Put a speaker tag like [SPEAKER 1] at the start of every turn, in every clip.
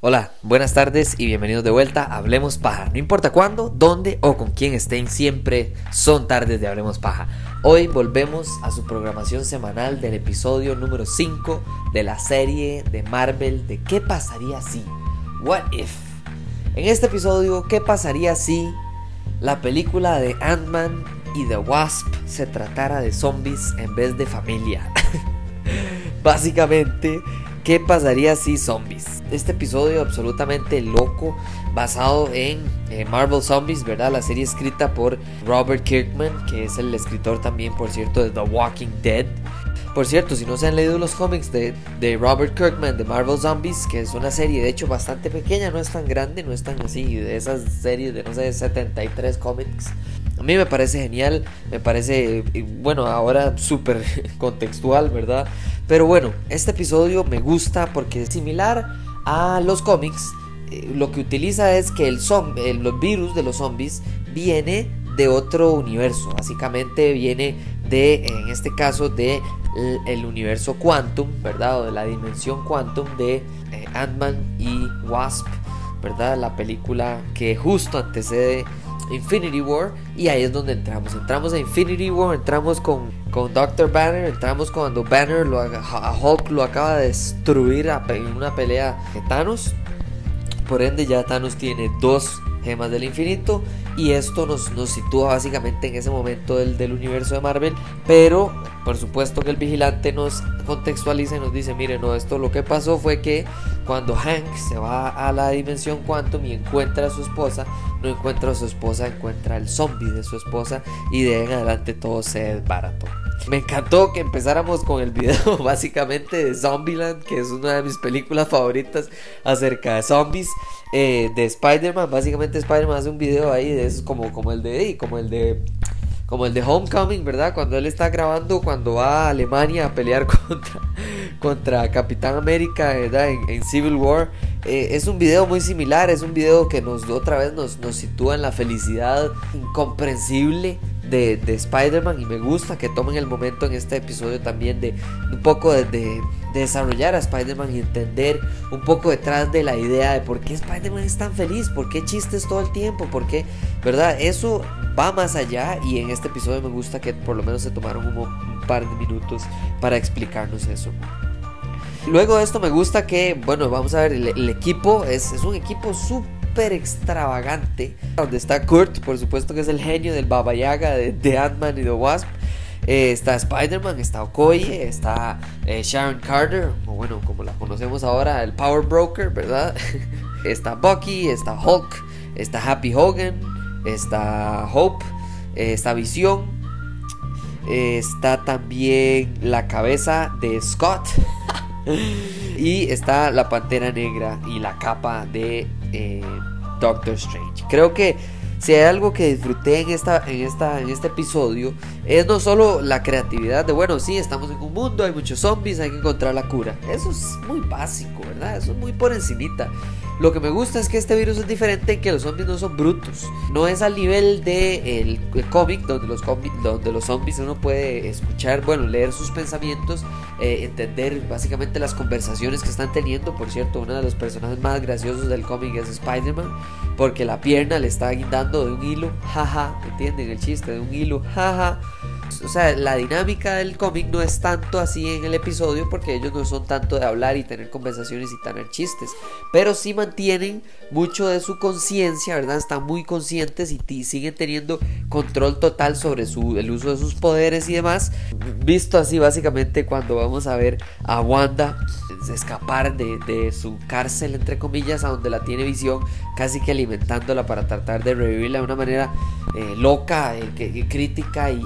[SPEAKER 1] Hola, buenas tardes y bienvenidos de vuelta a Hablemos Paja. No importa cuándo, dónde o con quién estén, siempre son tardes de Hablemos Paja. Hoy volvemos a su programación semanal del episodio número 5 de la serie de Marvel de ¿Qué pasaría si? What if? En este episodio, ¿qué pasaría si la película de Ant-Man y The Wasp se tratara de zombies en vez de familia? Básicamente, ¿qué pasaría si zombies? este episodio absolutamente loco basado en eh, Marvel Zombies, ¿verdad? La serie escrita por Robert Kirkman, que es el escritor también, por cierto, de The Walking Dead. Por cierto, si no se han leído los cómics de, de, Robert Kirkman de Marvel Zombies, que es una serie de hecho bastante pequeña, no es tan grande, no es tan así, de esas series de no sé, 73 cómics. A mí me parece genial, me parece, bueno, ahora súper contextual, ¿verdad? Pero bueno, este episodio me gusta porque es similar a los cómics, eh, lo que utiliza es que el, el virus de los zombies viene de otro universo. Básicamente viene de, en este caso, de el, universo Quantum, ¿verdad? O de la dimensión Quantum de eh, Ant-Man y Wasp, ¿verdad? La película que justo antecede Infinity War y ahí es donde entramos. Entramos a Infinity War, entramos con, con Doctor Banner, entramos cuando Banner lo, a Hulk lo acaba de destruir en una pelea de Thanos. Por ende ya Thanos tiene dos gemas del infinito y esto nos, nos sitúa básicamente en ese momento del, del, universo de Marvel pero por supuesto que el vigilante nos contextualiza y nos dice mire no esto lo que pasó fue que cuando Hank se va a la dimensión quantum y encuentra a su esposa no encuentra a su esposa encuentra el zombie de su esposa y de en adelante todo se desbarató me encantó que empezáramos con el video básicamente de Zombieland, que es una de mis películas favoritas acerca de zombies. Eh, de Spider-Man, básicamente Spider-Man hace un video ahí de como, como el de como el de como el de Homecoming, ¿verdad? Cuando él está grabando, cuando va a Alemania a pelear contra, contra Capitán América, ¿verdad? En, Civil War. Eh, es un video muy similar, es un video que nos otra vez nos, nos sitúa en la felicidad incomprensible de, Spider-Man y me gusta que tomen el momento en este episodio también de un poco de, desarrollar a Spider-Man y entender un poco detrás de la idea de por qué Spider-Man es tan feliz, por qué chistes todo el tiempo, por qué, ¿verdad? Eso va más allá y en este episodio me gusta que por lo menos se tomaron un, par de minutos para explicarnos eso. Luego de esto me gusta que, bueno, vamos a ver, el, equipo es, es un equipo súper extravagante. Donde está Kurt, por supuesto que es el genio del Baba Yaga de, Ant-Man y The Wasp. Eh, está Spider-Man, está Okoye, está eh, Sharon Carter, o bueno, como la conocemos ahora, el Power Broker, ¿verdad? está Bucky, está Hulk, está Happy Hogan, está Hope, eh, está Visión, está también la cabeza de Scott. y está la pantera negra y la capa de eh, Doctor Strange. Creo que si hay algo que disfruté en, esta, en, esta, en este episodio es no solo la creatividad de, bueno, sí, estamos en un mundo, hay muchos zombies, hay que encontrar la cura. Eso es muy básico, ¿verdad? Eso es muy por encimita. Lo que me gusta es que este virus es diferente en que los zombies no son brutos. No es al nivel de el, cómic donde los, donde los zombies uno puede escuchar, bueno, leer sus pensamientos, eh, entender básicamente las conversaciones que están teniendo. Por cierto, uno de los personajes más graciosos del cómic es Spider-Man, porque la pierna le está guindando de un hilo, jaja, ¿entienden el chiste? De un hilo, jaja. O sea, la dinámica del cómic no es tanto así en el episodio porque ellos no son tanto de hablar y tener conversaciones y tener chistes, pero sí mantienen mucho de su conciencia, ¿verdad? Están muy conscientes y siguen teniendo control total sobre su, el uso de sus poderes y demás. Visto así básicamente cuando vamos a ver a Wanda escapar de, su cárcel, entre comillas, a donde la tiene visión, casi que alimentándola para tratar de revivirla de una manera eh, loca, eh, crítica y,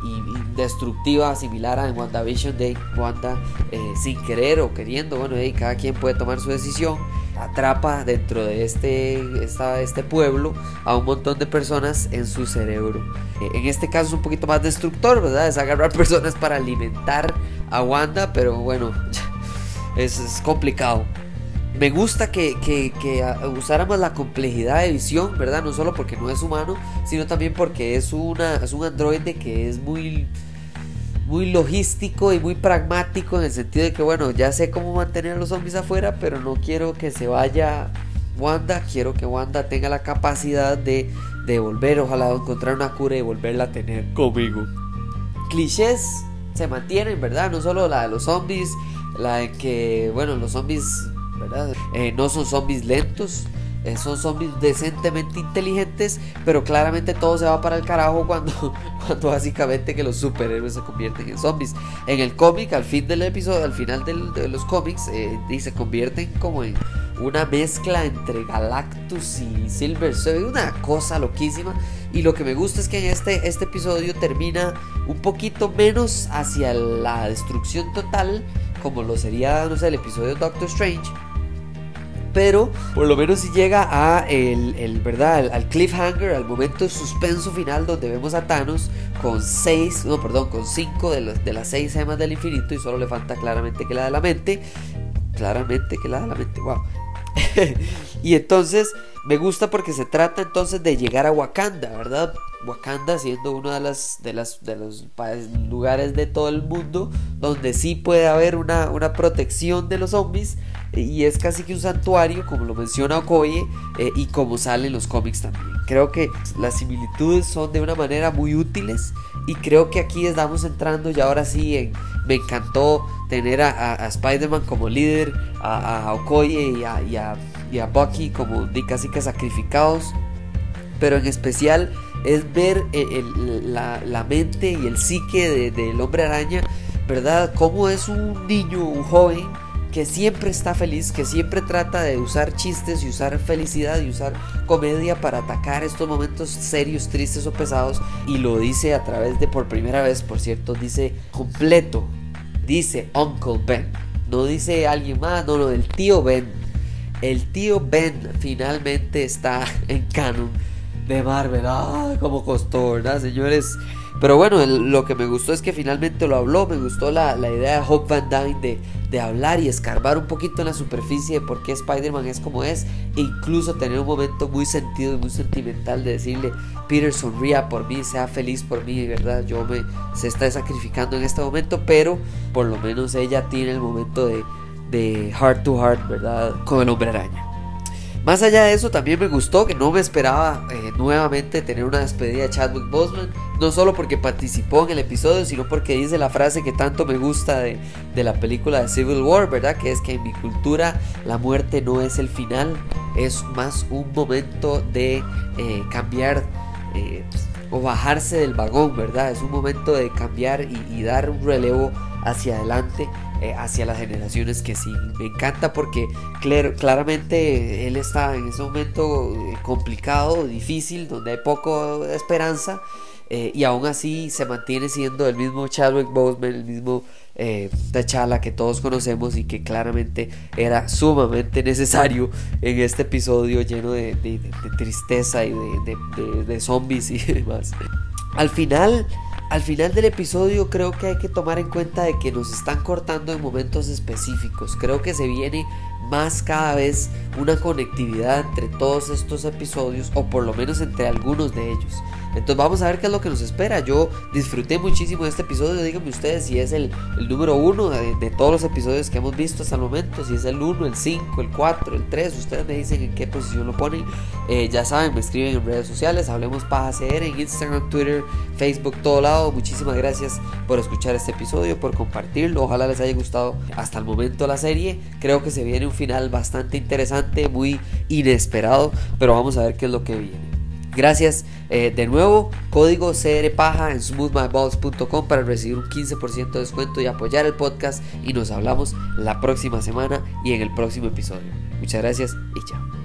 [SPEAKER 1] destructiva, similar a WandaVision de Wanda eh, sin querer o queriendo. Bueno, cada quien puede tomar su decisión. Atrapa dentro de este, este pueblo a un montón de personas en su cerebro. en este caso es un poquito más destructor, ¿verdad? Es agarrar personas para alimentar a Wanda, pero bueno. es, complicado. Me gusta que, que, que, usáramos la complejidad de visión, ¿verdad? No solo porque no es humano, sino también porque es, una, es un androide que es muy, muy logístico y muy pragmático en el sentido de que, bueno, ya sé cómo mantener a los zombies afuera, pero no quiero que se vaya Wanda. Quiero que Wanda tenga la capacidad de, de volver, ojalá encontrar una cura y volverla a tener conmigo. Clichés se mantienen, ¿verdad? No solo la de los zombies, la de que, bueno, los zombies, ¿verdad? Eh, no son zombies lentos, eh, son zombies decentemente inteligentes, pero claramente todo se va para el carajo cuando, cuando básicamente que los superhéroes se convierten en zombies. En el cómic, al fin del episodio, al final de los cómics, eh, se convierten como en una mezcla entre Galactus y Silver Surfer, una cosa loquísima. Y lo que me gusta es que en este, este episodio termina un poquito menos hacia la destrucción total, como lo sería, no sé, el episodio Doctor Strange. Pero por lo menos si llega a el, ¿verdad? Al, cliffhanger, al momento de suspenso final donde vemos a Thanos con 6, no, perdón, con 5 de, de las 6 gemas del infinito y solo le falta claramente que la de la mente. Claramente que la de la mente, wow. y entonces me gusta porque se trata entonces de llegar a Wakanda, ¿verdad? Wakanda siendo uno de, las, de, las, de los lugares de todo el mundo donde sí puede haber una, una protección de los zombies y es casi que un santuario, como lo menciona Okoye, eh, y como sale en los cómics también. Creo que las similitudes son de una manera muy útiles y creo que aquí estamos entrando y ahora sí me encantó tener a, Spider-Man como líder, a, Okoye y a, y a, Bucky como casi que sacrificados, pero en especial es ver eh, la, mente y el psique del hombre araña, ¿verdad? Cómo es un niño, un joven que siempre está feliz, que siempre trata de usar chistes y usar felicidad y usar comedia para atacar estos momentos serios, tristes o pesados. Y lo dice a través de, por primera vez, por cierto, dice completo, dice Uncle Ben. No dice alguien más, no, no, el tío Ben. El tío Ben finalmente está en canon de Marvel. ¡Ah! Como costó, ¿verdad, señores? Pero bueno, lo que me gustó es que finalmente lo habló. Me gustó la, idea de Hope Van Dyne de, de, hablar y escarbar un poquito en la superficie de por qué Spider-Man es como es. E incluso tener un momento muy sentido y muy sentimental de decirle: Peter, sonría por mí, sea feliz por mí, ¿verdad? Yo me se está sacrificando en este momento, pero por lo menos ella tiene el momento de, de heart to heart, ¿verdad? Con el hombre araña. Más allá de eso, también me gustó que no me esperaba eh, nuevamente tener una despedida de Chadwick Boseman. No solo porque participó en el episodio, sino porque dice la frase que tanto me gusta de, la película de Civil War, ¿verdad? Que es que en mi cultura la muerte no es el final, es más un momento de eh, cambiar eh, o bajarse del vagón, ¿verdad? Es un momento de cambiar y dar un relevo hacia adelante eh, hacia las generaciones que sí. Me encanta porque claramente él está en ese momento eh, complicado, difícil, donde hay poco esperanza. Eh, y aún así se mantiene siendo el mismo Chadwick Boseman, el mismo eh, T'Challa que todos conocemos y que claramente era sumamente necesario en este episodio lleno de, tristeza y de, de zombies y demás. Al final al final del episodio creo que hay que tomar en cuenta de que nos están cortando en momentos específicos. Creo que se viene más cada vez una conectividad entre todos estos episodios o por lo menos entre algunos de ellos. Entonces vamos a ver qué es lo que nos espera. Yo disfruté muchísimo este episodio. Díganme ustedes si es el, número uno de, todos los episodios que hemos visto hasta el momento. Si es el 1, el 5, el 4, el 3. Ustedes me dicen en qué posición lo ponen. Eh, ya saben, me escriben en redes sociales. Hablemos Paja CR en Instagram, Twitter, Facebook, todo lado. Muchísimas gracias por escuchar este episodio, por compartirlo. Ojalá les haya gustado hasta el momento la serie. Creo que se viene un final bastante interesante, muy inesperado. Pero vamos a ver qué es lo que viene. Gracias eh, de nuevo, código CRPaja en smoothmyballs.com para recibir un 15% de descuento y apoyar el podcast y nos hablamos la próxima semana y en el próximo episodio. Muchas gracias y chao.